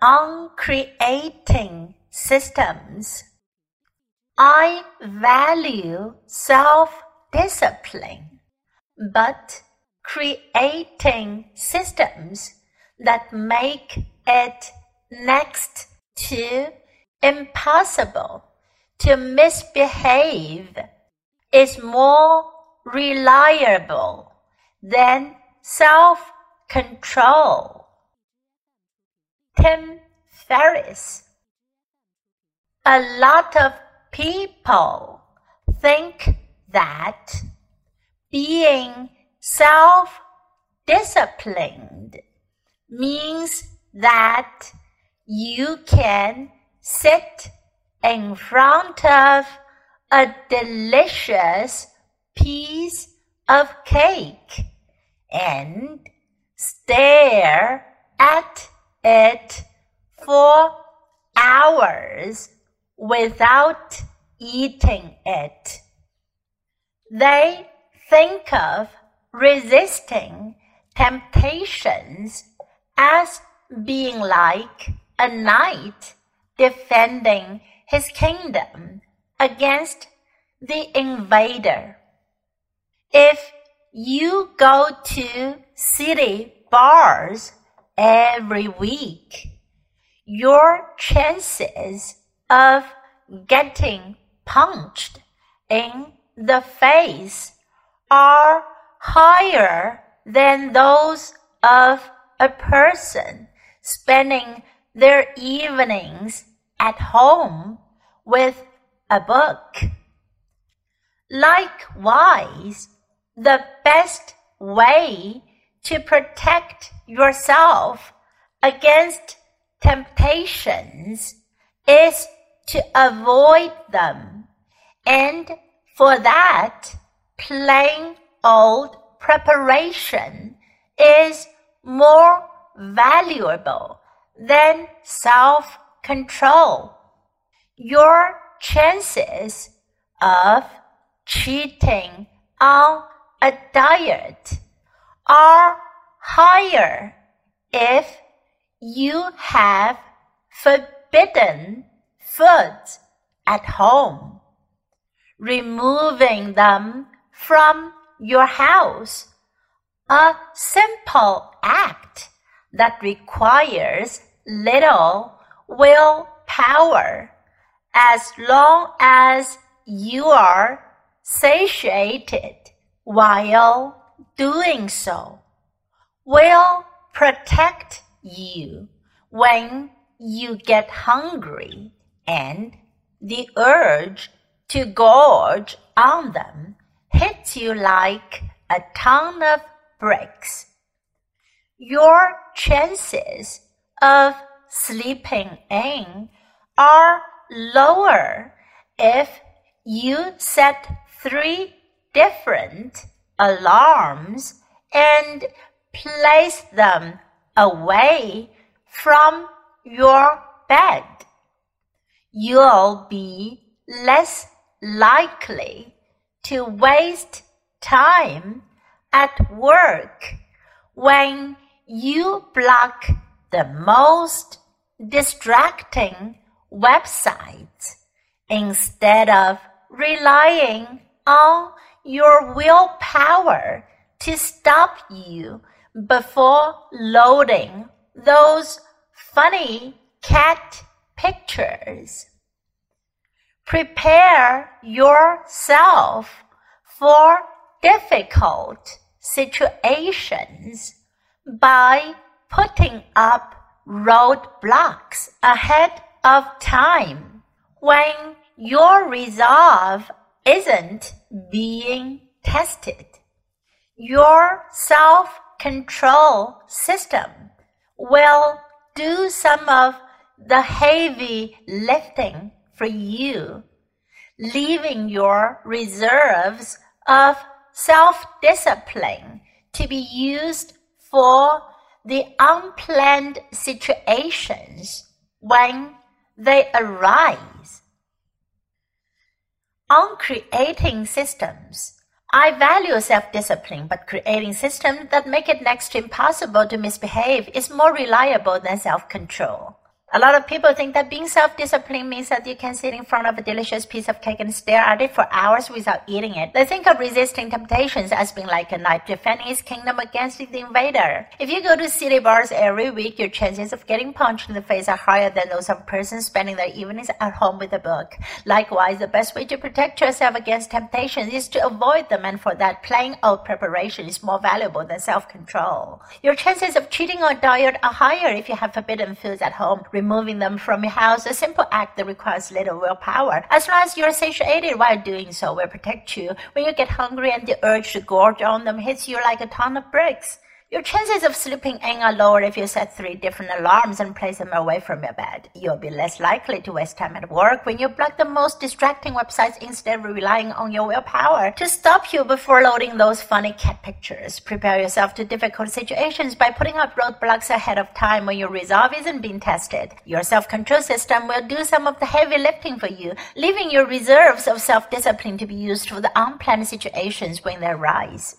on creating systems. I value self discipline, but creating systems that make it next to impossible to misbehave is more reliable than self control. Tim Ferriss. A lot of people think that being self disciplined means that you can sit in front of a delicious piece of cake and stare at it for hours without eating it. They think of resisting temptations as being like a knight defending his kingdom against the invader. If you go to city bars every week, your chances of getting punched in the face are higher than those of a person spending their evenings at home with a book. Likewise, the best way to protect yourself against temptations is to avoid them. And for that, plain old preparation is more valuable than self control. Your chances of cheating on a diet are higher if you have forbidden food at home. Removing them from your house, a simple act that requires little willpower as long as you are satiated while doing so will protect you when you get hungry and the urge to gorge on them hits you like a ton of bricks. Your chances of sleeping in are lower if you set three different alarms and place them away from your bed. You'll be less likely to waste time at work when you block the most distracting websites instead of relying on your willpower to stop you before loading those funny cat pictures. Prepare yourself for difficult situations by putting up roadblocks ahead of time when your resolve isn't being tested. Your self control system will do some of the heavy lifting for you, leaving your reserves of self discipline to be used for the unplanned situations when they arise. On creating systems, I value self discipline, but creating systems that make it next to impossible to misbehave is more reliable than self control. A lot of people think that being self-disciplined means that you can sit in front of a delicious piece of cake and stare at it for hours without eating it. They think of resisting temptations as being like a knight defending his kingdom against the invader. If you go to city bars every week, your chances of getting punched in the face are higher than those of a person spending their evenings at home with a book. Likewise, the best way to protect yourself against temptations is to avoid them, and for that, plain old preparation is more valuable than self-control. Your chances of cheating on diet are higher if you have forbidden foods at home removing them from your house, a simple act that requires little willpower. As long as you're satiated while doing so will protect you when you get hungry and the urge to gorge on them hits you like a ton of bricks. Your chances of sleeping in are lower if you set three different alarms and place them away from your bed. You'll be less likely to waste time at work when you block the most distracting websites instead of relying on your willpower to stop you before loading those funny cat pictures. Prepare yourself to difficult situations by putting up roadblocks ahead of time when your resolve isn't being tested. Your self-control system will do some of the heavy lifting for you, leaving your reserves of self-discipline to be used for the unplanned situations when they arise.